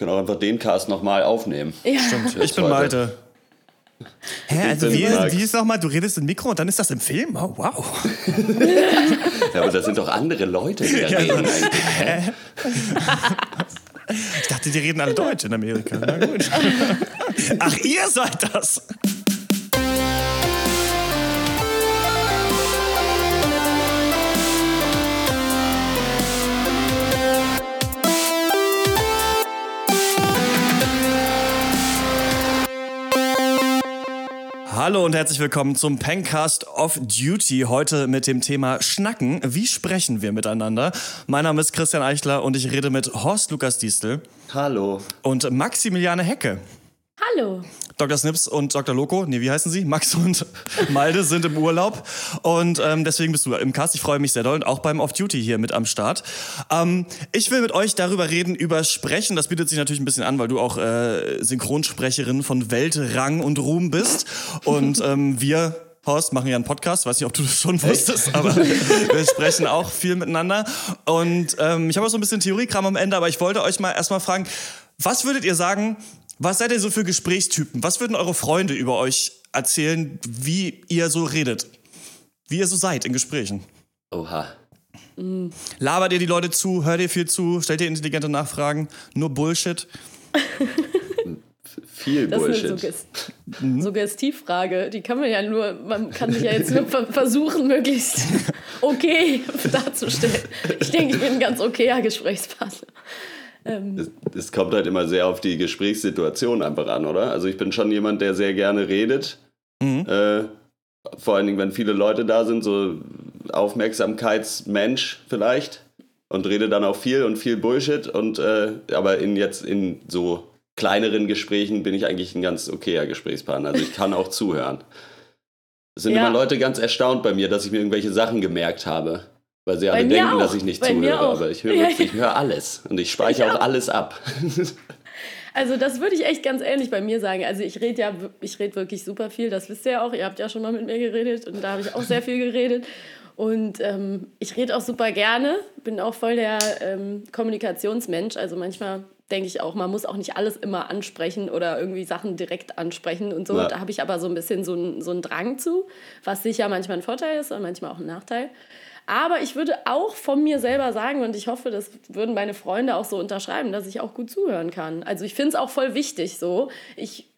Können auch einfach den Cast nochmal aufnehmen. Ja. Stimmt. Ich bin Malte. Hä, also wie, wie ist nochmal, du redest im Mikro und dann ist das im Film? Oh, wow. ja, aber das sind doch andere Leute, die da reden. Hä? Ich dachte, die reden alle Deutsch in Amerika. Na gut. Ach, ihr seid das. Hallo und herzlich willkommen zum Pencast of Duty. Heute mit dem Thema Schnacken. Wie sprechen wir miteinander? Mein Name ist Christian Eichler und ich rede mit Horst Lukas Diestel. Hallo. Und Maximiliane Hecke. Hallo. Dr. Snips und Dr. Loco, nee, wie heißen sie? Max und Malde sind im Urlaub und ähm, deswegen bist du im Cast. Ich freue mich sehr doll und auch beim Off-Duty hier mit am Start. Ähm, ich will mit euch darüber reden, über Sprechen. Das bietet sich natürlich ein bisschen an, weil du auch äh, Synchronsprecherin von Weltrang und Ruhm bist und ähm, wir Horst machen ja einen Podcast, weiß nicht, ob du das schon wusstest, aber wir sprechen auch viel miteinander. Und ähm, ich habe auch so ein bisschen Theoriekram am Ende, aber ich wollte euch mal erstmal fragen, was würdet ihr sagen, was seid ihr so für Gesprächstypen? Was würden eure Freunde über euch erzählen, wie ihr so redet? Wie ihr so seid in Gesprächen? Oha. Labert ihr die Leute zu? Hört ihr viel zu? Stellt ihr intelligente Nachfragen? Nur Bullshit? viel das Bullshit. Das ist eine mhm. Suggestivfrage. Die kann man ja nur, man kann sich ja jetzt nur versuchen, möglichst okay darzustellen. Ich denke, ich bin ein ganz okayer Gesprächspartner. Ähm es, es, kommt halt immer sehr auf die Gesprächssituation einfach an, oder? Also ich bin schon jemand, der sehr gerne redet. Mhm. Äh, vor allen Dingen, wenn viele Leute da sind, so Aufmerksamkeitsmensch vielleicht. Und rede dann auch viel und viel Bullshit. Und äh, aber in jetzt in so kleineren Gesprächen bin ich eigentlich ein ganz okayer Gesprächspartner. Also ich kann auch zuhören. Es sind ja. immer Leute ganz erstaunt bei mir, dass ich mir irgendwelche Sachen gemerkt habe. Weil sie alle denken, dass ich nicht Bei zuhöre, aber ich höre, ich höre alles und ich speichere auch alles ab. Also das würde ich echt ganz ehrlich bei mir sagen. Also ich rede ja, ich rede wirklich super viel, das wisst ihr ja auch. Ihr habt ja schon mal mit mir geredet und da habe ich auch sehr viel geredet. Und ähm, ich rede auch super gerne, bin auch voll der ähm, Kommunikationsmensch. Also manchmal denke ich auch, man muss auch nicht alles immer ansprechen oder irgendwie Sachen direkt ansprechen und so. Ja. Da habe ich aber so ein bisschen so, ein, so einen Drang zu, was sicher manchmal ein Vorteil ist und manchmal auch ein Nachteil. Aber ich würde auch von mir selber sagen, und ich hoffe, das würden meine Freunde auch so unterschreiben, dass ich auch gut zuhören kann. Also ich finde es auch voll wichtig so. Ich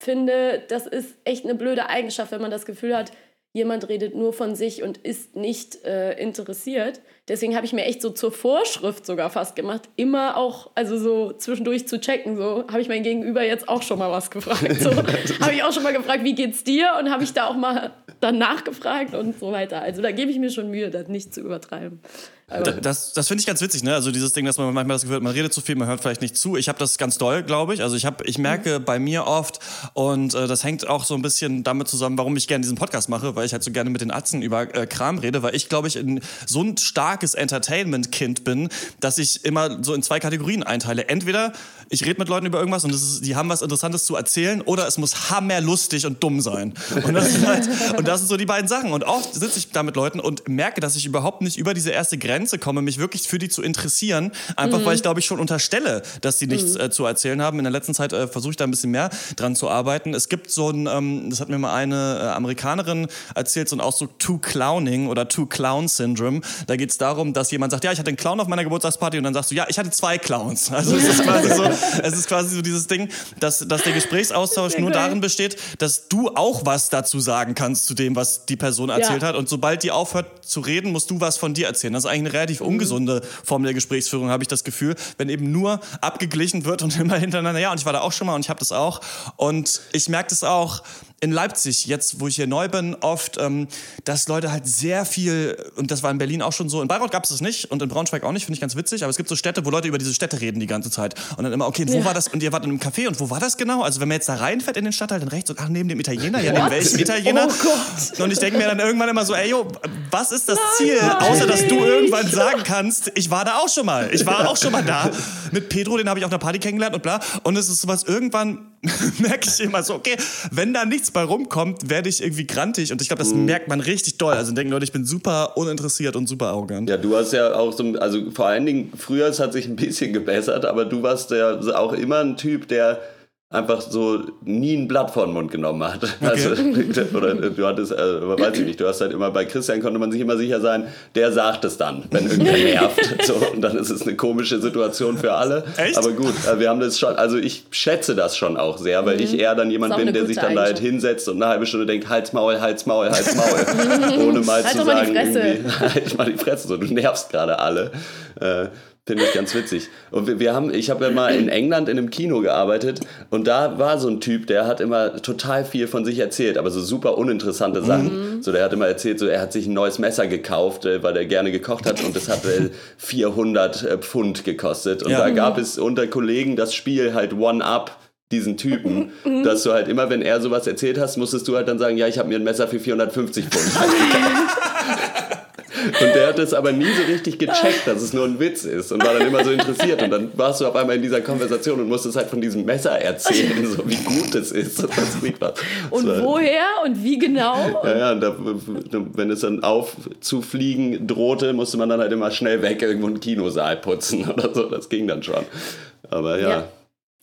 finde, das ist echt eine blöde Eigenschaft, wenn man das Gefühl hat, jemand redet nur von sich und ist nicht äh, interessiert. Deswegen habe ich mir echt so zur Vorschrift sogar fast gemacht, immer auch, also so zwischendurch zu checken. So habe ich mein Gegenüber jetzt auch schon mal was gefragt. So habe ich auch schon mal gefragt, wie geht's dir? Und habe ich da auch mal dann nachgefragt und so weiter. Also da gebe ich mir schon Mühe, das nicht zu übertreiben. Das, das finde ich ganz witzig, ne? Also dieses Ding, dass man manchmal das Gefühl hat, man redet zu viel, man hört vielleicht nicht zu. Ich habe das ganz doll, glaube ich. Also ich habe, ich merke mhm. bei mir oft und äh, das hängt auch so ein bisschen damit zusammen, warum ich gerne diesen Podcast mache, weil ich halt so gerne mit den Atzen über äh, Kram rede, weil ich glaube ich in so ein starkes Entertainment-Kind bin, dass ich immer so in zwei Kategorien einteile. Entweder ich rede mit Leuten über irgendwas und ist, die haben was Interessantes zu erzählen oder es muss hammerlustig und dumm sein. Und das, ist halt, und das sind so die beiden Sachen. Und oft sitze ich da mit Leuten und merke, dass ich überhaupt nicht über diese erste Grenze komme, mich wirklich für die zu interessieren. Einfach mhm. weil ich, glaube ich, schon unterstelle, dass sie nichts mhm. äh, zu erzählen haben. In der letzten Zeit äh, versuche ich da ein bisschen mehr dran zu arbeiten. Es gibt so ein, ähm, das hat mir mal eine äh, Amerikanerin erzählt, so ein Ausdruck Two-Clowning oder Two-Clown-Syndrome. Da geht es darum, dass jemand sagt, ja, ich hatte einen Clown auf meiner Geburtstagsparty und dann sagst du, ja, ich hatte zwei Clowns. Also es ist quasi so, es ist quasi so dieses Ding, dass, dass der Gesprächsaustausch nur darin besteht, dass du auch was dazu sagen kannst zu dem, was die Person erzählt ja. hat. Und sobald die aufhört zu reden, musst du was von dir erzählen. Das ist eigentlich eine relativ ungesunde Form der Gesprächsführung, habe ich das Gefühl, wenn eben nur abgeglichen wird und immer hintereinander, ja, und ich war da auch schon mal und ich habe das auch. Und ich merke das auch, in Leipzig, jetzt wo ich hier neu bin, oft, ähm, dass Leute halt sehr viel, und das war in Berlin auch schon so, in Bayreuth gab es das nicht und in Braunschweig auch nicht, finde ich ganz witzig, aber es gibt so Städte, wo Leute über diese Städte reden die ganze Zeit. Und dann immer, okay, wo ja. war das? Und ihr wart in einem Café und wo war das genau? Also wenn man jetzt da reinfährt in den Stadtteil, dann rechts und ach, neben dem Italiener, ja, neben welchem Italiener? Oh Gott. Und ich denke mir dann irgendwann immer so, ey, yo, was ist das nein, Ziel? Nein. Außer, dass du irgendwann sagen kannst, ich war da auch schon mal. Ich war auch schon mal da. Mit Pedro, den habe ich auf einer Party kennengelernt und bla. Und es ist sowas, irgendwann merke ich immer so, okay, wenn da nichts bei rumkommt, werde ich irgendwie grantig und ich glaube, das mhm. merkt man richtig doll. Also denken Leute, ich bin super uninteressiert und super arrogant. Ja, du hast ja auch so, also vor allen Dingen, früher es hat sich ein bisschen gebessert, aber du warst ja auch immer ein Typ, der einfach so nie ein Blatt vor den Mund genommen hat. Okay. Also, oder du hattest, äh, weiß ich nicht, du hast halt immer bei Christian konnte man sich immer sicher sein, der sagt es dann, wenn irgendwer nervt. so, und dann ist es eine komische Situation für alle. Echt? Aber gut, äh, wir haben das schon, also ich schätze das schon auch sehr, weil mhm. ich eher dann jemand bin, der sich dann da halt hinsetzt und eine halbe Stunde denkt, Hals, Maul, Hals, Maul, Hals, Maul. ohne mal halt zu sagen, halt mal die Fresse, so, du nervst gerade alle. Äh, Finde ich ganz witzig. Und wir, wir haben, ich habe ja mal in England in einem Kino gearbeitet und da war so ein Typ, der hat immer total viel von sich erzählt, aber so super uninteressante Sachen. Mhm. So, der hat immer erzählt, so er hat sich ein neues Messer gekauft, äh, weil er gerne gekocht hat und das hat 400 äh, Pfund gekostet. Und ja. da gab es unter Kollegen das Spiel halt One Up diesen Typen, mhm. dass du halt immer, wenn er sowas erzählt hast, musstest du halt dann sagen, ja, ich habe mir ein Messer für 450 Pfund gekauft. Und der hat es aber nie so richtig gecheckt, dass es nur ein Witz ist und war dann immer so interessiert. Und dann warst du auf einmal in dieser Konversation und musstest halt von diesem Messer erzählen, so wie gut es ist. Und, und woher und wie genau? Ja, ja, und da, wenn es dann aufzufliegen drohte, musste man dann halt immer schnell weg irgendwo einen Kinosaal putzen oder so. Das ging dann schon. Aber ja. ja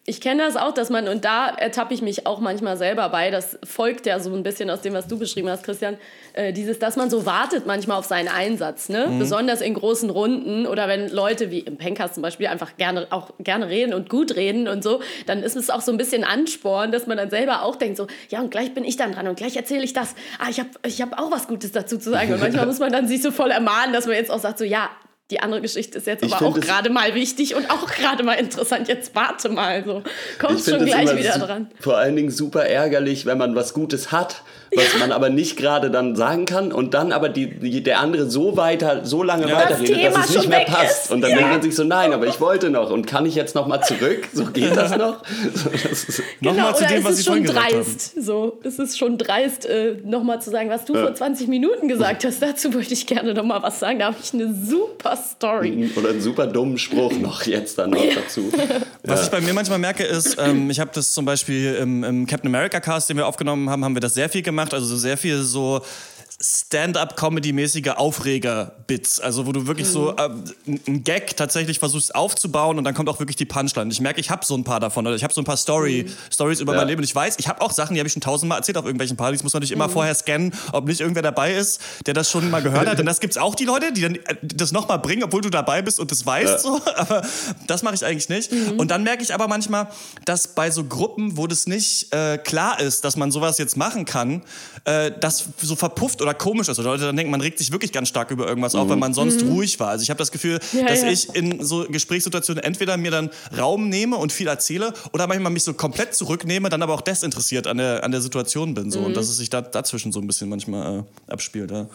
ich kenne das auch, dass man, und da ertappe ich mich auch manchmal selber bei, das folgt ja so ein bisschen aus dem, was du beschrieben hast, Christian, äh, dieses, dass man so wartet manchmal auf seinen Einsatz, ne? Mhm. Besonders in großen Runden oder wenn Leute wie im Pencast zum Beispiel einfach gerne, auch gerne reden und gut reden und so, dann ist es auch so ein bisschen Ansporn, dass man dann selber auch denkt, so, ja, und gleich bin ich dann dran und gleich erzähle ich das. Ah, ich habe ich hab auch was Gutes dazu zu sagen. Und manchmal muss man dann sich so voll ermahnen, dass man jetzt auch sagt, so, ja, die andere Geschichte ist jetzt ich aber auch gerade mal wichtig und auch gerade mal interessant. Jetzt warte mal, so kommst schon gleich wieder dran. Vor allen Dingen super ärgerlich, wenn man was Gutes hat was ja. man aber nicht gerade dann sagen kann und dann aber die, die, der andere so weiter, so lange ja. weiterredet, dass es nicht mehr passt. Ist. Und dann ja. denkt man sich so, nein, aber ich wollte noch und kann ich jetzt noch mal zurück? So geht das noch? So, das genau, nochmal zu dem, was ich vorhin gesagt habe. So, es ist schon dreist, äh, nochmal zu sagen, was du vor 20 Minuten gesagt hast. Dazu wollte ich gerne noch mal was sagen. Da habe ich eine super Story. Oder einen super dummen Spruch noch jetzt dann noch dazu. Was ich bei mir manchmal merke, ist, ähm, ich habe das zum Beispiel im, im Captain America Cast, den wir aufgenommen haben, haben wir das sehr viel gemacht gemacht, also sehr viel so Stand-up-Comedy-mäßige Aufreger-Bits. Also wo du wirklich mhm. so äh, einen Gag tatsächlich versuchst aufzubauen und dann kommt auch wirklich die Punchline. Ich merke, ich habe so ein paar davon. Oder ich habe so ein paar Story, mhm. Stories über ja. mein Leben. Und ich weiß, ich habe auch Sachen, die habe ich schon tausendmal erzählt auf irgendwelchen Partys. Muss man nicht immer mhm. vorher scannen, ob nicht irgendwer dabei ist, der das schon mal gehört hat. Denn das gibt's auch die Leute, die dann äh, das nochmal bringen, obwohl du dabei bist und das weißt. Ja. So. Aber das mache ich eigentlich nicht. Mhm. Und dann merke ich aber manchmal, dass bei so Gruppen, wo das nicht äh, klar ist, dass man sowas jetzt machen kann, äh, das so verpufft oder komisch ist. Oder Leute dann denken, man regt sich wirklich ganz stark über irgendwas mhm. auf, weil man sonst mhm. ruhig war. Also ich habe das Gefühl, ja, dass ja. ich in so Gesprächssituationen entweder mir dann Raum nehme und viel erzähle oder manchmal mich so komplett zurücknehme, dann aber auch desinteressiert an der, an der Situation bin. So. Mhm. Und dass es sich da, dazwischen so ein bisschen manchmal äh, abspielt. Ja.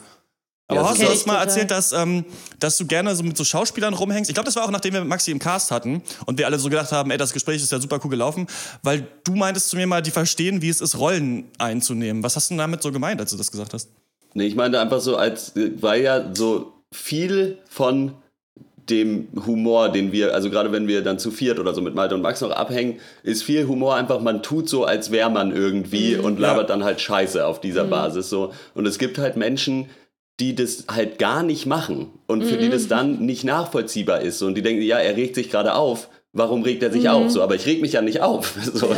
Aber hast du hast mal erzählt, dass, ähm, dass du gerne so mit so Schauspielern rumhängst. Ich glaube, das war auch nachdem wir Maxi im Cast hatten und wir alle so gedacht haben, ey, das Gespräch ist ja super cool gelaufen, weil du meintest zu mir mal, die verstehen, wie es ist, Rollen einzunehmen. Was hast du damit so gemeint, als du das gesagt hast? Nee, ich meinte einfach so, als weil ja so viel von dem Humor, den wir, also gerade wenn wir dann zu viert oder so mit Malte und Max noch abhängen, ist viel Humor einfach, man tut so, als wäre man irgendwie mhm, und labert ja. dann halt Scheiße auf dieser mhm. Basis so. Und es gibt halt Menschen, die das halt gar nicht machen und für mhm. die das dann nicht nachvollziehbar ist und die denken, ja, er regt sich gerade auf, warum regt er sich mhm. auf? So, aber ich reg mich ja nicht auf. So,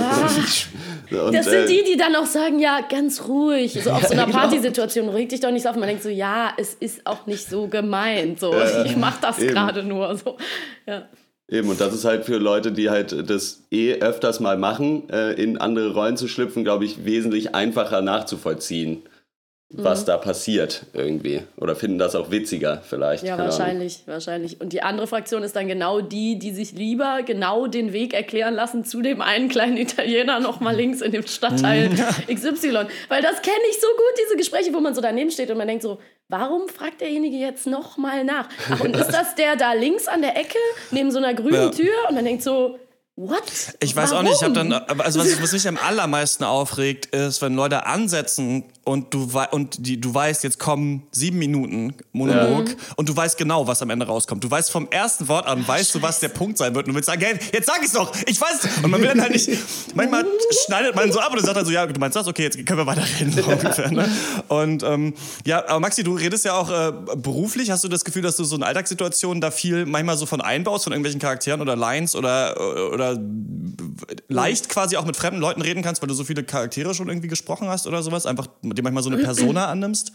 ja. und, das sind äh, die, die dann auch sagen, ja, ganz ruhig. So auf so einer genau. Partysituation reg dich doch nicht auf. Man denkt so, ja, es ist auch nicht so gemeint. So, ja, ich mach das gerade nur. So, ja. Eben, und das ist halt für Leute, die halt das eh öfters mal machen, äh, in andere Rollen zu schlüpfen, glaube ich, wesentlich einfacher nachzuvollziehen was mhm. da passiert irgendwie. Oder finden das auch witziger vielleicht. Ja, wahrscheinlich, Ahnung. wahrscheinlich. Und die andere Fraktion ist dann genau die, die sich lieber genau den Weg erklären lassen zu dem einen kleinen Italiener noch mal links in dem Stadtteil XY. Weil das kenne ich so gut, diese Gespräche, wo man so daneben steht und man denkt so, warum fragt derjenige jetzt noch mal nach? Ach, und ist das der da links an der Ecke, neben so einer grünen ja. Tür? Und man denkt so, What? Ich weiß Warum? auch nicht, ich habe dann, also was, was mich am allermeisten aufregt, ist, wenn Leute ansetzen, und du, und die, du weißt, jetzt kommen sieben Minuten Monolog ja. und du weißt genau, was am Ende rauskommt. Du weißt vom ersten Wort an, weißt du, was der Punkt sein wird und du willst sagen, hey, jetzt sag ich's doch, ich weiß Und man will dann halt nicht, manchmal schneidet man so ab und sagt dann so, ja, du meinst das, okay, jetzt können wir weiterreden. So ungefähr, ne? Und ähm, ja, aber Maxi, du redest ja auch äh, beruflich. Hast du das Gefühl, dass du so in Alltagssituationen da viel manchmal so von einbaust, von irgendwelchen Charakteren oder Lines oder, oder leicht quasi auch mit fremden Leuten reden kannst, weil du so viele Charaktere schon irgendwie gesprochen hast oder sowas? Einfach dir manchmal so eine Persona annimmst?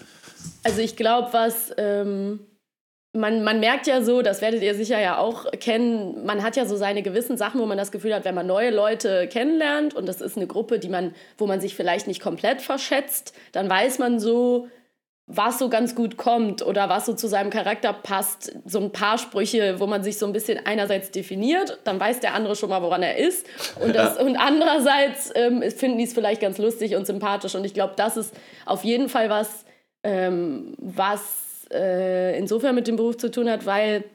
Also ich glaube, was ähm, man, man merkt ja so, das werdet ihr sicher ja auch kennen, man hat ja so seine gewissen Sachen, wo man das Gefühl hat, wenn man neue Leute kennenlernt und das ist eine Gruppe, die man, wo man sich vielleicht nicht komplett verschätzt, dann weiß man so, was so ganz gut kommt oder was so zu seinem Charakter passt. So ein paar Sprüche, wo man sich so ein bisschen einerseits definiert, dann weiß der andere schon mal, woran er ist. Und, das, ja. und andererseits ähm, finden die es vielleicht ganz lustig und sympathisch. Und ich glaube, das ist auf jeden Fall was, ähm, was äh, insofern mit dem Beruf zu tun hat, weil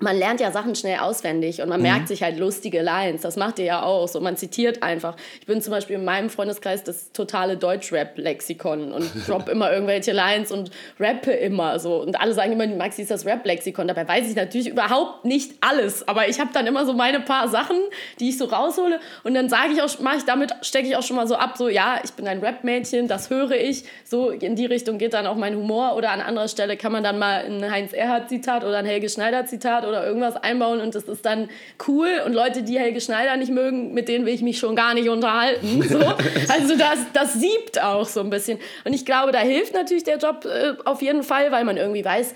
man lernt ja Sachen schnell auswendig und man mhm. merkt sich halt lustige Lines. Das macht ihr ja auch so. Man zitiert einfach. Ich bin zum Beispiel in meinem Freundeskreis das totale Deutsch-Rap-Lexikon und drop immer irgendwelche Lines und rappe immer so. Und alle sagen immer, Maxi ist das Rap-Lexikon. Dabei weiß ich natürlich überhaupt nicht alles. Aber ich habe dann immer so meine paar Sachen, die ich so raushole. Und dann sage ich auch, mache ich damit, stecke ich auch schon mal so ab, so ja, ich bin ein Rap-Mädchen, das höre ich. So in die Richtung geht dann auch mein Humor. Oder an anderer Stelle kann man dann mal ein Heinz-Erhardt-Zitat oder ein Helge Schneider-Zitat oder irgendwas einbauen und das ist dann cool. Und Leute, die Helge Schneider nicht mögen, mit denen will ich mich schon gar nicht unterhalten. So. Also das, das siebt auch so ein bisschen. Und ich glaube, da hilft natürlich der Job äh, auf jeden Fall, weil man irgendwie weiß,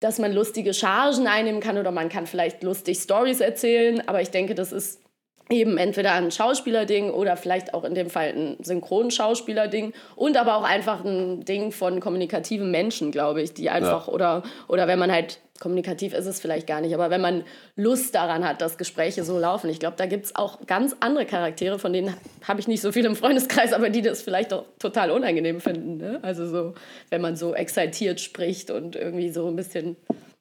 dass man lustige Chargen einnehmen kann oder man kann vielleicht lustig Stories erzählen. Aber ich denke, das ist eben entweder ein Schauspielerding oder vielleicht auch in dem Fall ein Synchronschauspielerding und aber auch einfach ein Ding von kommunikativen Menschen, glaube ich, die einfach ja. oder oder wenn man halt kommunikativ ist es vielleicht gar nicht, aber wenn man Lust daran hat, dass Gespräche so laufen, ich glaube, da gibt es auch ganz andere Charaktere, von denen habe ich nicht so viel im Freundeskreis, aber die das vielleicht auch total unangenehm finden. Ne? Also so, wenn man so exaltiert spricht und irgendwie so ein bisschen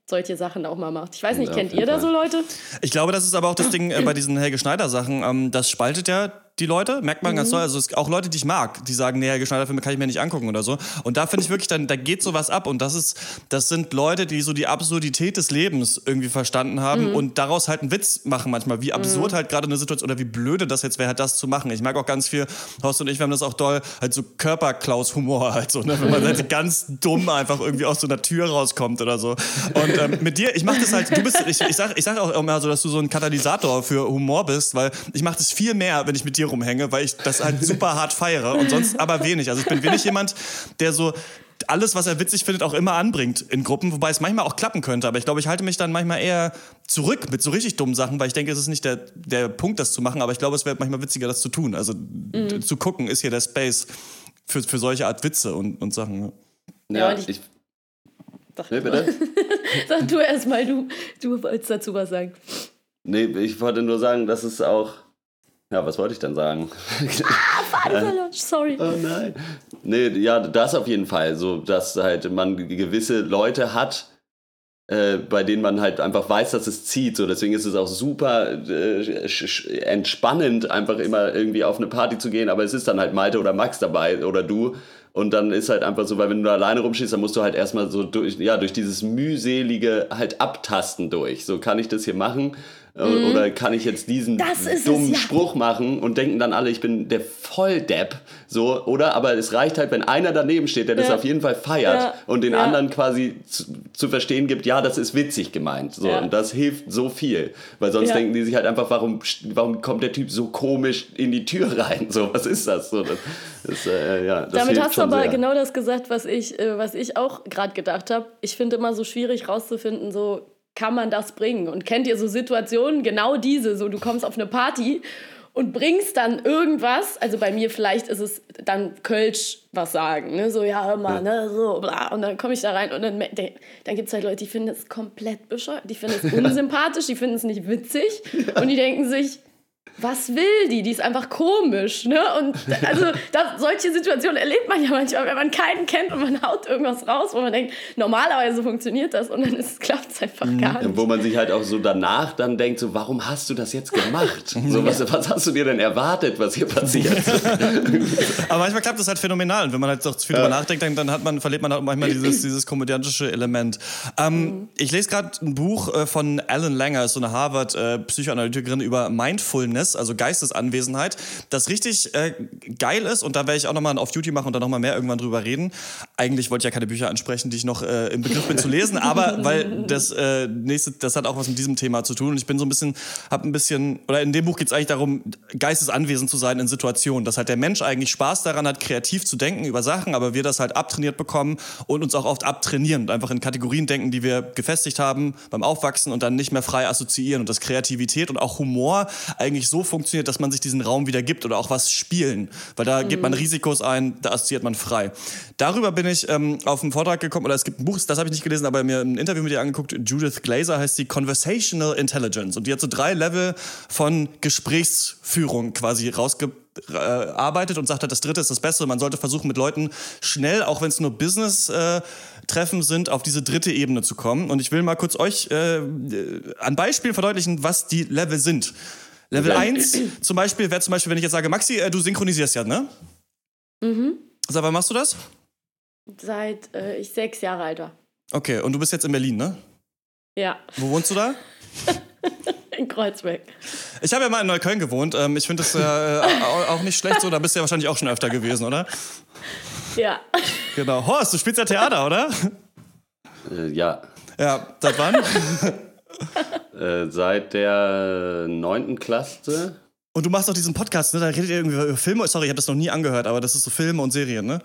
solche Sachen auch mal macht. Ich weiß nicht, ja, kennt ihr da so Leute? Ich glaube, das ist aber auch das Ding äh, bei diesen Helge Schneider Sachen. Ähm, das spaltet ja die Leute, merkt man mhm. ganz toll. Also es, auch Leute, die ich mag, die sagen, nee, Helge Schneider Filme kann ich mir nicht angucken oder so. Und da finde ich wirklich, dann, da geht sowas ab. Und das ist, das sind Leute, die so die Absurdität des Lebens irgendwie verstanden haben mhm. und daraus halt einen Witz machen manchmal. Wie absurd mhm. halt gerade eine Situation oder wie blöde das jetzt wäre, halt das zu machen. Ich mag auch ganz viel, Horst und ich, wir haben das auch doll, halt so Körperklaus-Humor halt so, ne? Wenn man halt ganz dumm einfach irgendwie aus so einer Tür rauskommt oder so. Und ähm, mit dir, ich mache das halt, du bist, ich, ich sag, ich sag auch immer so, dass du so ein Katalysator für Humor bist, weil ich mache das viel mehr, wenn ich mit dir dir rumhänge, weil ich das halt super hart feiere und sonst aber wenig. Also ich bin wenig jemand, der so alles, was er witzig findet, auch immer anbringt in Gruppen, wobei es manchmal auch klappen könnte. Aber ich glaube, ich halte mich dann manchmal eher zurück mit so richtig dummen Sachen, weil ich denke, es ist nicht der, der Punkt, das zu machen, aber ich glaube, es wäre manchmal witziger, das zu tun. Also mhm. zu gucken, ist hier der Space für, für solche Art Witze und, und Sachen. Ja, ja und ich, ich Sag, nee, bitte? Sag du erst mal, du, du wolltest dazu was sagen. Nee, ich wollte nur sagen, dass es auch ja, was wollte ich denn sagen? Ah, Faden sorry. Oh nein. Nee, ja, das auf jeden Fall. So, dass halt man gewisse Leute hat, äh, bei denen man halt einfach weiß, dass es zieht. So, deswegen ist es auch super äh, entspannend, einfach immer irgendwie auf eine Party zu gehen. Aber es ist dann halt Malte oder Max dabei oder du. Und dann ist halt einfach so, weil wenn du alleine rumschießt, dann musst du halt erstmal so durch, ja, durch dieses mühselige halt abtasten durch. So kann ich das hier machen äh, mhm. Oder kann ich jetzt diesen dummen es, ja. Spruch machen und denken dann alle, ich bin der Volldepp. So, oder? Aber es reicht halt, wenn einer daneben steht, der ja. das auf jeden Fall feiert ja. und den anderen quasi zu, zu, verstehen gibt, ja, das ist witzig gemeint. So, Und das hilft so viel. Weil sonst denken die sich halt einfach, warum, warum kommt der Typ so komisch in die Tür rein? So, was ist das? So, das, das äh, ja, das Damit hast du aber sehr. genau das gesagt, was ich, äh, was ich auch gerade gedacht habe. Ich finde immer so schwierig rauszufinden, so kann man das bringen? Und kennt ihr so Situationen, genau diese, so du kommst auf eine Party und bringst dann irgendwas, also bei mir vielleicht ist es dann Kölsch was sagen, ne? so ja immer, ne, so bla, und dann komme ich da rein und dann, dann gibt es halt Leute, die finden es komplett bescheuert, die finden es unsympathisch, die finden es nicht witzig. Und die denken sich, was will die? Die ist einfach komisch, ne? Und also das, solche Situationen erlebt man ja manchmal, wenn man keinen kennt und man haut irgendwas raus, wo man denkt, normalerweise funktioniert das und dann klappt es einfach Mhm. gar nicht. Wo man sich halt auch so danach dann denkt, so, warum hast du das jetzt gemacht? So, was, was hast du dir denn erwartet, was hier passiert? Aber manchmal klappt das halt phänomenal. Und wenn man halt doch zu viel drüber nachdenkt, dann, hat man, verliert man auch manchmal dieses, dieses komödiantische Element. Ähm, Ich lese gerade ein Buch äh, von Alan Langer, ist so eine Harvard-Psychoanalytikerin über Mindfulness, also Geistesanwesenheit, das richtig äh, geil ist. Und da werde ich auch nochmal auf YouTube machen und dann nochmal mehr irgendwann drüber reden. Eigentlich wollte ich ja keine Bücher ansprechen, die ich noch äh, im Begriff bin zu lesen, aber weil das äh, nächste, das hat auch was mit diesem Thema zu tun. Und ich bin so ein bisschen, habe ein bisschen, oder in dem Buch geht es eigentlich darum, geistesanwesend zu sein in Situationen, dass halt der Mensch eigentlich Spaß daran hat, kreativ zu denken über Sachen, aber wir das halt abtrainiert bekommen und uns auch oft abtrainieren und einfach in Kategorien denken, die wir gefestigt haben beim Aufwachsen und dann nicht mehr frei assoziieren und dass Kreativität und auch Humor eigentlich so funktioniert, dass man sich diesen Raum wieder gibt oder auch was spielen, weil da gibt man Risikos ein, da assoziiert man frei. Darüber bin ich ähm, auf einen Vortrag gekommen, oder es gibt ein Buch, das habe ich nicht gelesen, aber mir ein Interview mit ihr angeguckt, Judith Glaser heißt die Conversational Intelligence und die hat so drei Level von Gesprächsführung quasi rausgearbeitet und sagt das dritte ist das Beste. Man sollte versuchen, mit Leuten schnell, auch wenn es nur Business-Treffen sind, auf diese dritte Ebene zu kommen. Und ich will mal kurz euch äh, an Beispielen verdeutlichen, was die Level sind. Level Okay. 1 zum Beispiel wäre zum Beispiel, wenn ich jetzt sage, Maxi, äh, du synchronisierst ja, ne? Mhm. Sag, wann machst du das? Seit äh, ich sechs Jahre alt war. Okay, und du bist jetzt in Berlin, ne? Ja, Wo wohnst du da? in Kreuzberg. Ich habe ja mal in Neukölln gewohnt. Ähm, ich finde das ja äh, au- auch nicht schlecht so. Da bist du ja wahrscheinlich auch schon öfter gewesen, oder? Ja. Genau. Horst, du spielst ja Theater, oder? äh, ja, Ja, seit wann? äh, seit der neunten Klasse. Und du machst auch diesen Podcast, ne? Da redet ihr irgendwie über Filme. Sorry, ich habe das noch nie angehört, aber das ist so Filme und Serien, ne?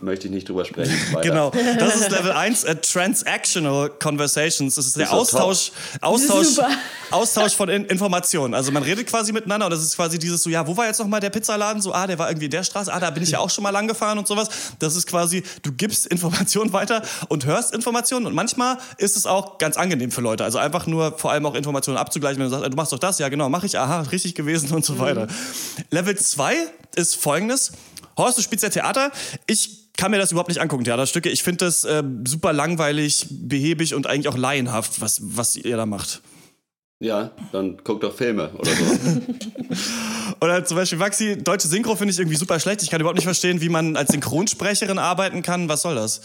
Möchte ich nicht drüber sprechen. Genau. Das ist Level 1, äh, Transactional Conversations. Das ist der Ist Austausch, Austausch. Austausch von in Informationen. Also man redet quasi miteinander und das ist quasi dieses so, ja, wo war jetzt nochmal der Pizzaladen? So, ah, der war irgendwie in der Straße, ah, da bin ich ja auch schon mal lang gefahren und sowas. Das ist quasi, du gibst Informationen weiter und hörst Informationen und manchmal ist es auch ganz angenehm für Leute. Also einfach nur vor allem auch Informationen abzugleichen, wenn du sagst, du machst doch das, ja genau, mache ich, aha, richtig gewesen und so weiter. Level 2 ist folgendes. Horst, du spielst ja Theater. Ich kann mir das überhaupt nicht angucken, Theaterstücke. Ich finde das äh, super langweilig, behäbig und eigentlich auch laienhaft, was, was ihr da macht. Ja, dann guck doch Filme oder so. Oder zum Beispiel Maxi, deutsche Synchro finde ich irgendwie super schlecht. Ich kann überhaupt nicht verstehen, wie man als Synchronsprecherin arbeiten kann. Was soll das?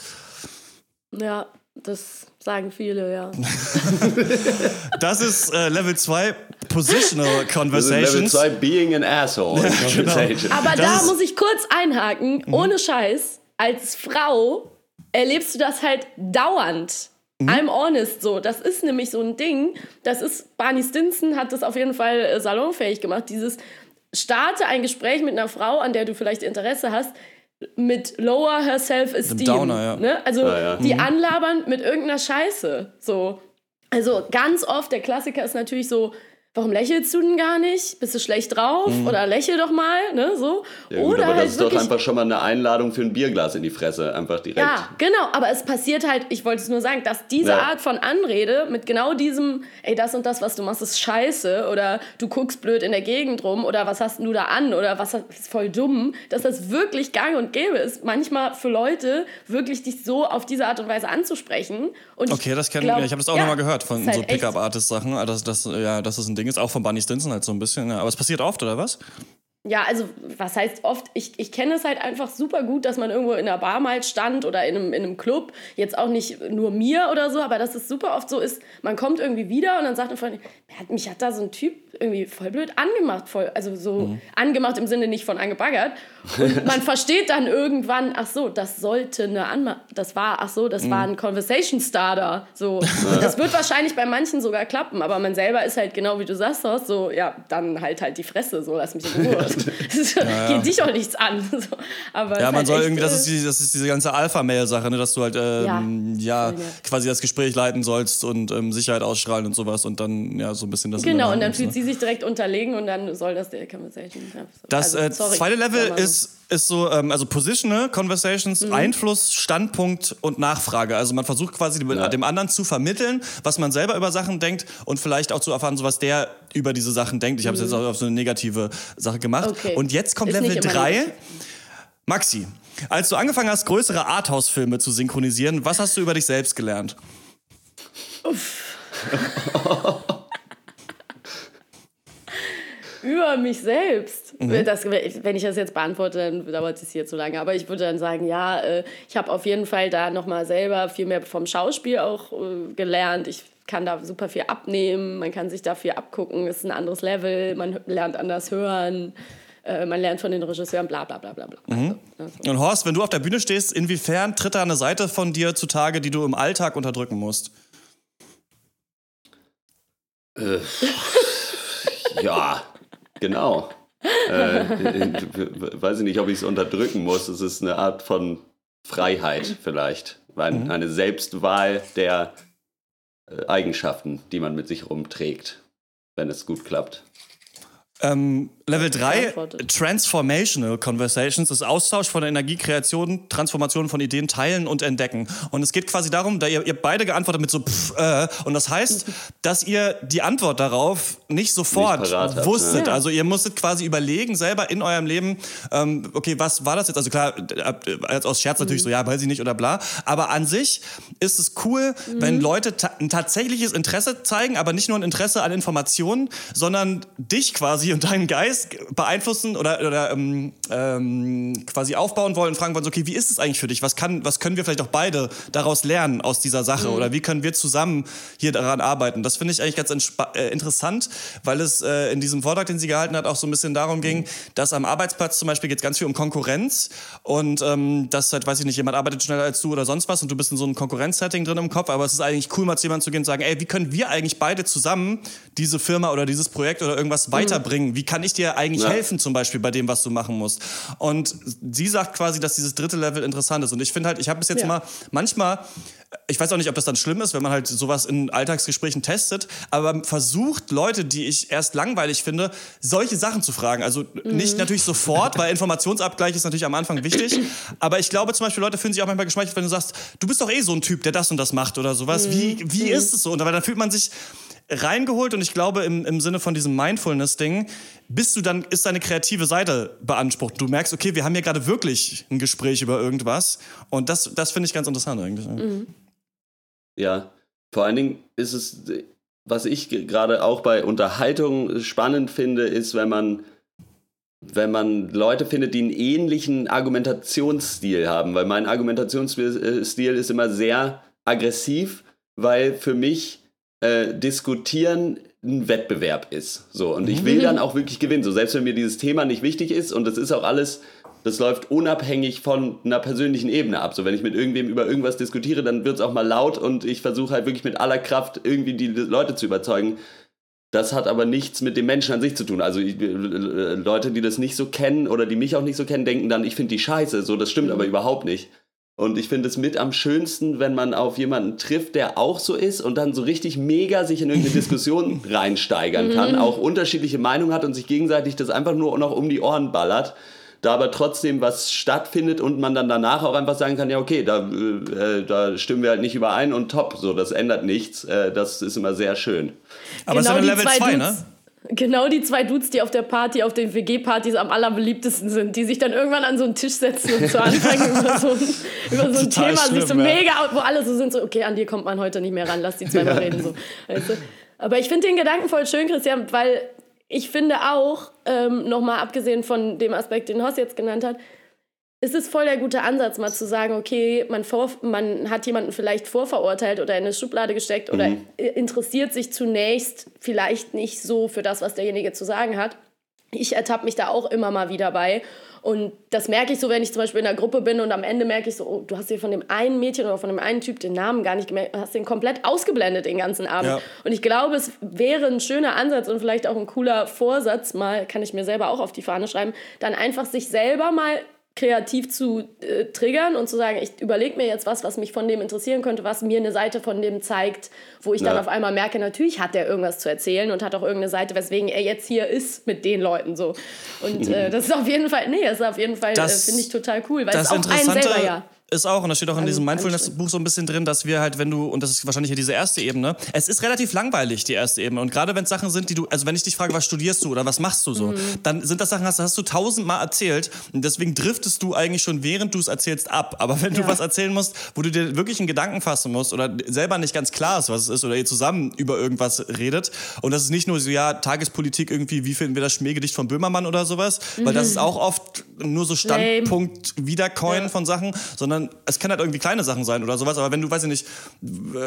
Ja, das sagen viele, ja. Das ist äh, Level 2 Positional ist Level Conversations. 2 Being an Asshole in Conversation. Aber Das da muss ich kurz einhaken, ohne Scheiß, als Frau erlebst du das halt dauernd. I'm honest, so. Das ist nämlich so ein Ding. Das ist, Barney Stinson hat das auf jeden Fall äh, salonfähig gemacht. Dieses, starte ein Gespräch mit einer Frau, an der du vielleicht Interesse hast, mit lower her self-esteem. Downer, ja. ne? Also, Ah, ja. die anlabern mit irgendeiner Scheiße. So. Also, ganz oft, der Klassiker ist natürlich so, warum lächelst du denn gar nicht? Bist du schlecht drauf? Oder lächel doch mal, ne? So. Ja, gut, Oder aber das halt ist doch einfach schon mal eine Einladung für ein Bierglas in die Fresse. Einfach direkt. Ja, genau, aber es passiert halt, ich wollte es nur sagen, dass diese Ja. Art von Anrede mit genau diesem, ey, das und das, was du machst, ist scheiße oder du guckst blöd in der Gegend rum oder was hast du da an oder was ist voll dumm, dass das wirklich gang und gäbe ist, manchmal für Leute wirklich dich so auf diese Art und Weise anzusprechen. Und Okay, das kenne glaub- ich. Ich habe das auch ja, nochmal gehört von ist halt so Pickup-Artist-Sachen, dass, dass, ja, dass das ein Ding ist. Auch von Bunny Stinson halt so ein bisschen. Ja. Aber es passiert oft, oder was? Ja, also was heißt oft, ich, ich kenne es halt einfach super gut, dass man irgendwo in einer Bar mal stand oder in einem, in einem Club, jetzt auch nicht nur mir oder so, aber dass es super oft so ist, man kommt irgendwie wieder und dann sagt "Mir hat, mich hat da so ein Typ irgendwie voll blöd angemacht, voll, also so angemacht im Sinne nicht von angebaggert. Und man versteht dann irgendwann, ach so, das sollte eine Anma das war, ach so, das war ein Conversation Starter. So. Das wird wahrscheinlich bei manchen sogar klappen, aber man selber ist halt genau wie du sagst, so, ja, dann halt halt die Fresse, so lass mich in Ruhe. ja, Geht dich auch nichts an. So. Aber ja, man halt soll irgendwie, das ist, die, das ist diese ganze Alpha-Mail-Sache, ne, dass du halt ähm, ja, ja quasi das Gespräch leiten sollst und ähm, Sicherheit ausstrahlen und sowas und dann ja so ein bisschen das. Genau, und dann fühlt ne? sie sich direkt unterlegen und dann soll das der Conversation. Das also, äh, zweite Level ist ist so, ähm, also Positional Conversations, mhm. Einfluss, Standpunkt und Nachfrage. Also man versucht quasi ja. dem anderen zu vermitteln, was man selber über Sachen denkt und vielleicht auch zu erfahren, so was der über diese Sachen denkt. Ich habe es mhm. jetzt auch auf so eine negative Sache gemacht. Okay. Und jetzt kommt ist Level 3. Maxi, als du angefangen hast, größere Arthouse-Filme zu synchronisieren, was hast du über dich selbst gelernt? Uff. über mich selbst. Mhm. Das, wenn ich das jetzt beantworte, dann dauert es hier zu lange. Aber ich würde dann sagen, ja, äh, ich habe auf jeden Fall da nochmal selber viel mehr vom Schauspiel auch äh, gelernt. Ich kann da super viel abnehmen, man kann sich da viel abgucken, es ist ein anderes Level, man lernt anders hören äh, man lernt von den Regisseuren, bla bla bla bla. bla. Mhm. Also, Und Horst, wenn du auf der Bühne stehst, inwiefern tritt da eine Seite von dir zutage, die du im Alltag unterdrücken musst? Äh, ja, Genau. äh, weiß ich nicht, ob ich es unterdrücken muss. Es ist eine Art von Freiheit vielleicht. Mhm. Eine Selbstwahl der äh, Eigenschaften, die man mit sich rumträgt, wenn es gut klappt. Ähm, Level 3, Transformational Conversations, ist Austausch von Energiekreation, Transformation von Ideen, Teilen und Entdecken. Und es geht quasi darum, da ihr, ihr beide geantwortet mit so pff, äh, und das heißt, dass ihr die Antwort darauf nicht sofort nicht parat wusstet. Habt, ne? Also ihr musstet quasi überlegen selber in eurem Leben, ähm, okay, was war das jetzt? Also klar, als aus Scherz natürlich mhm. so, ja, weiß ich nicht oder bla. Aber an sich ist es cool, mhm. wenn Leute ta ein tatsächliches Interesse zeigen, aber nicht nur ein Interesse an Informationen, sondern dich quasi und deinen Geist beeinflussen oder, oder ähm, ähm, quasi aufbauen wollen und fragen wollen, okay, wie ist es eigentlich für dich? Was, kann, was können wir vielleicht auch beide daraus lernen aus dieser Sache? Mhm. Oder wie können wir zusammen hier daran arbeiten? Das finde ich eigentlich ganz äh, interessant, weil es äh, in diesem Vortrag, den sie gehalten hat, auch so ein bisschen darum ging, mhm. dass am Arbeitsplatz zum Beispiel geht es ganz viel um Konkurrenz und ähm, dass halt, weiß ich nicht, jemand arbeitet schneller als du oder sonst was und du bist in so einem Konkurrenzsetting drin im Kopf, aber es ist eigentlich cool, mal zu jemandem zu gehen und sagen, ey, wie können wir eigentlich beide zusammen diese Firma oder dieses Projekt oder irgendwas mhm. weiterbringen? Wie kann ich dir eigentlich ja. helfen, zum Beispiel bei dem, was du machen musst? Und sie sagt quasi, dass dieses dritte Level interessant ist. Und ich finde halt, ich habe bis jetzt ja. mal manchmal ich weiß auch nicht, ob das dann schlimm ist, wenn man halt sowas in Alltagsgesprächen testet, aber versucht Leute, die ich erst langweilig finde, solche Sachen zu fragen. Also mhm. nicht natürlich sofort, weil Informationsabgleich ist natürlich am Anfang wichtig. Aber ich glaube zum Beispiel, Leute fühlen sich auch manchmal geschmeichelt, wenn du sagst, du bist doch eh so ein Typ, der das und das macht oder sowas. Mhm. Wie, wie mhm. ist es so? Und dann fühlt man sich reingeholt und ich glaube im, im Sinne von diesem Mindfulness-Ding bist du dann, ist deine kreative Seite beansprucht. Du merkst, okay, wir haben hier gerade wirklich ein Gespräch über irgendwas und das, das finde ich ganz interessant eigentlich. Mhm. Ja, vor allen Dingen ist es, was ich gerade auch bei Unterhaltung spannend finde, ist, wenn man wenn man Leute findet, die einen ähnlichen Argumentationsstil haben, weil mein Argumentationsstil ist immer sehr aggressiv, weil für mich äh, diskutieren ein Wettbewerb ist. So, und ich will mhm. dann auch wirklich gewinnen. So, selbst wenn mir dieses Thema nicht wichtig ist und das ist auch alles, das läuft unabhängig von einer persönlichen Ebene ab. So, wenn ich mit irgendwem über irgendwas diskutiere, dann wird es auch mal laut und ich versuche halt wirklich mit aller Kraft irgendwie die Leute zu überzeugen. Das hat aber nichts mit dem Menschen an sich zu tun. Also ich, äh, Leute, die das nicht so kennen oder die mich auch nicht so kennen, denken dann, ich finde die scheiße. So, das stimmt mhm. aber überhaupt nicht. Und ich finde es mit am schönsten, wenn man auf jemanden trifft, der auch so ist und dann so richtig mega sich in irgendeine Diskussion reinsteigern kann, mhm. auch unterschiedliche Meinungen hat und sich gegenseitig das einfach nur noch um die Ohren ballert, da aber trotzdem was stattfindet und man dann danach auch einfach sagen kann, ja okay, da, äh, da stimmen wir halt nicht überein und top, so, das ändert nichts, äh, das ist immer sehr schön. Aber genau es ist Level 2, ne? Genau die zwei Dudes, die auf der Party, auf den WG-Partys am allerbeliebtesten sind, die sich dann irgendwann an so einen Tisch setzen und zu Anfang über so ein, über so ein Thema schlimm, sich so mega, wo alle so sind, so, okay, an dir kommt man heute nicht mehr ran, lass die zwei mal reden. So. Weißt du? Aber ich finde den Gedanken voll schön, Christian, weil ich finde auch, ähm, nochmal abgesehen von dem Aspekt, den Hoss jetzt genannt hat, es ist voll der gute Ansatz, mal zu sagen, okay, man, vor, man hat jemanden vielleicht vorverurteilt oder in eine Schublade gesteckt oder mhm. interessiert sich zunächst vielleicht nicht so für das, was derjenige zu sagen hat. ich ertappe mich da auch immer mal wieder bei. Und das merke ich so, wenn ich zum Beispiel in der Gruppe bin und am Ende merke ich so, oh, du hast dir von dem einen Mädchen oder von dem einen Typ den Namen gar nicht gemerkt, hast den komplett ausgeblendet den ganzen Abend. Ja. Und ich glaube, es wäre ein schöner Ansatz und vielleicht auch ein cooler Vorsatz, mal kann ich mir selber auch auf die Fahne schreiben, dann einfach sich selber mal kreativ zu äh, triggern und zu sagen, ich überlege mir jetzt was, was mich von dem interessieren könnte, was mir eine Seite von dem zeigt, wo ich ja. dann auf einmal merke, natürlich hat der irgendwas zu erzählen und hat auch irgendeine Seite, weswegen er jetzt hier ist mit den Leuten so. Und äh, das ist auf jeden Fall, nee, das ist auf jeden Fall, äh, finde ich total cool, weil es auch einen selber ja ist auch, und das steht auch in diesem Mindfulness-Buch so ein bisschen drin, dass wir halt, wenn du, und das ist wahrscheinlich ja diese erste Ebene, es ist relativ langweilig, die erste Ebene. Und gerade wenn es Sachen sind, die du, also wenn ich dich frage, was studierst du oder was machst du so, mhm. dann sind das Sachen, hast, hast du tausendmal erzählt. Und deswegen driftest du eigentlich schon, während du es erzählst, ab. Aber wenn ja. du was erzählen musst, wo du dir wirklich einen Gedanken fassen musst oder selber nicht ganz klar ist, was es ist, oder ihr zusammen über irgendwas redet, und das ist nicht nur so, ja, Tagespolitik irgendwie, wie finden wir das Schmähgedicht von Böhmermann oder sowas, mhm. weil das ist auch oft nur so Standpunkt Wiedercoin ja. von Sachen, sondern es kann halt irgendwie kleine Sachen sein oder sowas, aber wenn du, weiß ich nicht, äh,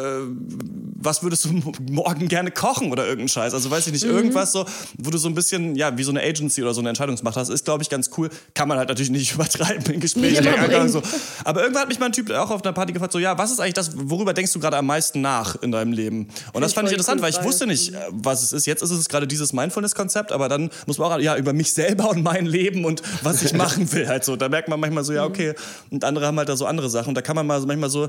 was würdest du morgen gerne kochen oder irgendeinen Scheiß, also weiß ich nicht, mhm. irgendwas so, wo du so ein bisschen, ja, wie so eine Agency oder so eine Entscheidungsmacht hast, ist, glaube ich, ganz cool. Kann man halt natürlich nicht übertreiben in Gesprächen. So. Aber irgendwann hat mich mal ein Typ auch auf einer Party gefragt, so, ja, was ist eigentlich das, worüber denkst du gerade am meisten nach in deinem Leben? Und das fand ich interessant, weil ich wusste nicht, äh, was es ist. Jetzt ist es gerade dieses Mindfulness-Konzept, aber dann muss man auch, ja, über mich selber und mein Leben und was ich machen will halt so. Da merkt man manchmal so, ja, okay. Und andere haben halt da so andere Sachen. Und da kann man mal manchmal so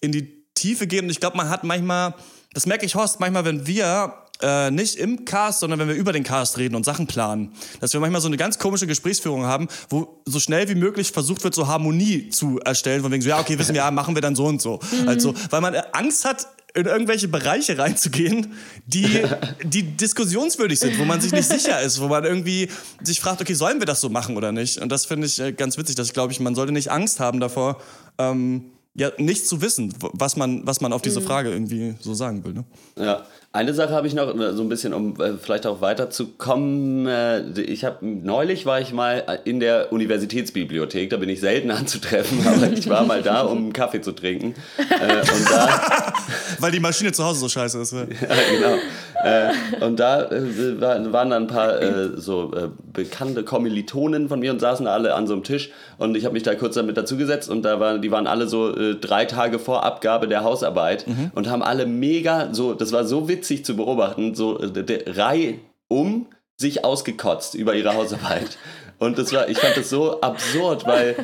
in die Tiefe gehen. Und ich glaube, man hat manchmal, das merke ich, Horst, manchmal, wenn wir äh, nicht im Cast, sondern wenn wir über den Cast reden und Sachen planen, dass wir manchmal so eine ganz komische Gesprächsführung haben, wo so schnell wie möglich versucht wird, so Harmonie zu erstellen, von wegen so, ja, okay, wissen wir, ja, machen wir dann so und so. Mhm. Also, weil man Angst hat, in irgendwelche Bereiche reinzugehen, die, die diskussionswürdig sind, wo man sich nicht sicher ist, wo man irgendwie sich fragt, okay, sollen wir das so machen oder nicht? Und das finde ich äh, ganz witzig, dass ich glaube ich, man sollte nicht Angst haben davor, ähm, ja, nicht zu wissen, was man, was man auf diese mhm. Frage irgendwie so sagen will. Ne? Ja, eine Sache habe ich noch, äh, so ein bisschen, um äh, vielleicht auch weiterzukommen. Äh, ich habe neulich war ich mal in der Universitätsbibliothek, da bin ich selten anzutreffen, aber ich war mal da, um einen Kaffee zu trinken. und da, Weil die Maschine zu Hause so scheiße ist. ja, genau. Und da waren dann ein paar so bekannte Kommilitonen von mir und saßen alle an so einem Tisch und ich habe mich da kurz damit dazugesetzt und da waren, die waren alle so drei Tage vor Abgabe der Hausarbeit mhm. und haben alle mega so, das war so witzig zu beobachten, so äh, Reihe um sich ausgekotzt über ihre Hausarbeit. Und das war, ich fand das so absurd, weil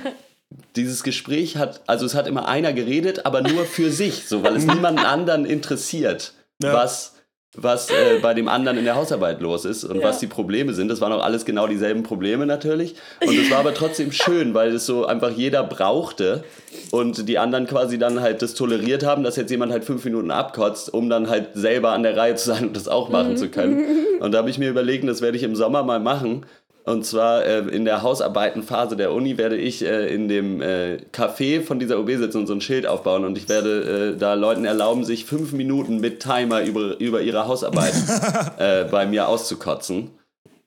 dieses Gespräch hat, also es hat immer einer geredet, aber nur für sich, so, weil es niemanden anderen interessiert, ja. was was äh, bei dem anderen in der Hausarbeit los ist und ja. was die Probleme sind. Das waren auch alles genau dieselben Probleme natürlich. Und es war aber trotzdem schön, weil es so einfach jeder brauchte und die anderen quasi dann halt das toleriert haben, dass jetzt jemand halt fünf Minuten abkotzt, um dann halt selber an der Reihe zu sein und das auch machen mhm. zu können. Und da habe ich mir überlegt, das werde ich im Sommer mal machen und zwar äh, in der Hausarbeitenphase der Uni werde ich äh, in dem äh, Café von dieser OB sitzen und so ein Schild aufbauen. Und ich werde äh, da Leuten erlauben, sich fünf Minuten mit Timer über, über ihre Hausarbeit äh, bei mir auszukotzen.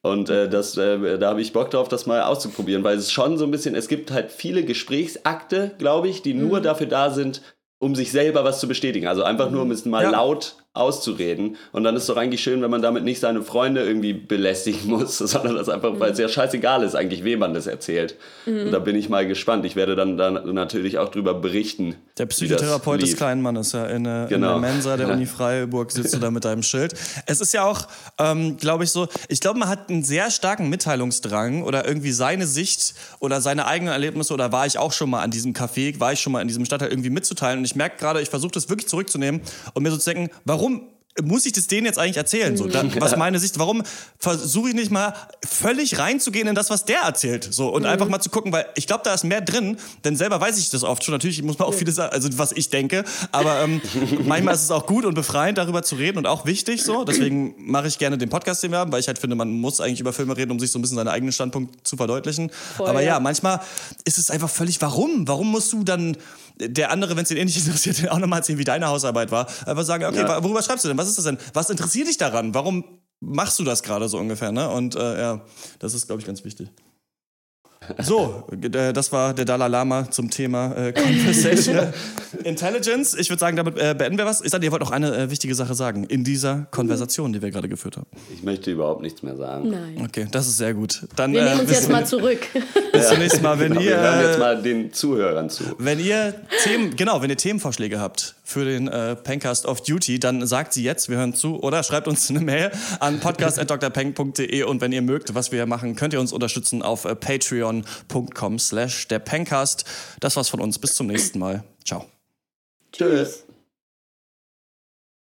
Und äh, das, äh, da habe ich Bock drauf, das mal auszuprobieren, weil es schon so ein bisschen, es gibt halt viele Gesprächsakte, glaube ich, die nur mhm. dafür da sind, um sich selber was zu bestätigen. Also einfach nur, um es mal ja. laut auszureden. Und dann ist es doch eigentlich schön, wenn man damit nicht seine Freunde irgendwie belästigen muss, sondern das einfach, mhm. weil es ja scheißegal ist, eigentlich, wem man das erzählt. Mhm. Und da bin ich mal gespannt. Ich werde dann, dann natürlich auch drüber berichten. Der Psychotherapeut des kleinen Mannes, ja. In, genau. in der. Mensa der Uni Freiburg sitzt du da mit deinem Schild. Es ist ja auch, ähm, glaube ich, so, ich glaube, man hat einen sehr starken Mitteilungsdrang oder irgendwie seine Sicht oder seine eigenen Erlebnisse oder war ich auch schon mal an diesem Café, war ich schon mal in diesem Stadtteil irgendwie mitzuteilen. Und ich merke gerade, ich versuche das wirklich zurückzunehmen und mir so zu denken, warum muss ich das denen jetzt eigentlich erzählen? So, dann, was meine Sicht, warum versuche ich nicht mal völlig reinzugehen in das, was der erzählt? So, und mhm. einfach mal zu gucken, weil ich glaube, da ist mehr drin, denn selber weiß ich das oft schon. Natürlich muss man auch vieles sagen, also was ich denke, aber ähm, manchmal ist es auch gut und befreiend, darüber zu reden und auch wichtig so. Deswegen mache ich gerne den Podcast, den wir haben, weil ich halt finde, man muss eigentlich über Filme reden, um sich so ein bisschen seinen eigenen Standpunkt zu verdeutlichen. Voll, aber ja, ja, manchmal ist es einfach völlig, warum? Warum musst du dann der andere, wenn es ihn eh nicht interessiert, auch nochmal erzählen, wie deine Hausarbeit war. Einfach sagen, okay, ja. worüber schreibst du denn? Was ist das denn? Was interessiert dich daran? Warum machst du das gerade so ungefähr? Ne? Und äh, ja, das ist, glaube ich, ganz wichtig. So, äh, das war der Dalai Lama zum Thema äh, Conversational Intelligence. Ich würde sagen, damit äh, beenden wir was. Ich sage, ihr wollt noch eine äh, wichtige Sache sagen in dieser Konversation, die wir gerade geführt haben. Ich möchte überhaupt nichts mehr sagen. Nein. Okay, das ist sehr gut. Dann, Wir äh, nehmen uns jetzt mal zurück. Bis zum nächsten Mal. Wenn Genau, wir hören jetzt ihr, mal den Zuhörern zu. wenn ihr Themen, genau, wenn ihr Themenvorschläge habt für den äh, Pencast of Duty, dann sagt sie jetzt, wir hören zu, oder schreibt uns eine Mail an podcast.drpeng.de und wenn ihr mögt, was wir machen, könnt ihr uns unterstützen auf äh, patreon.com slash der Pencast. Das war's von uns. Bis zum nächsten Mal. Ciao. Tschüss.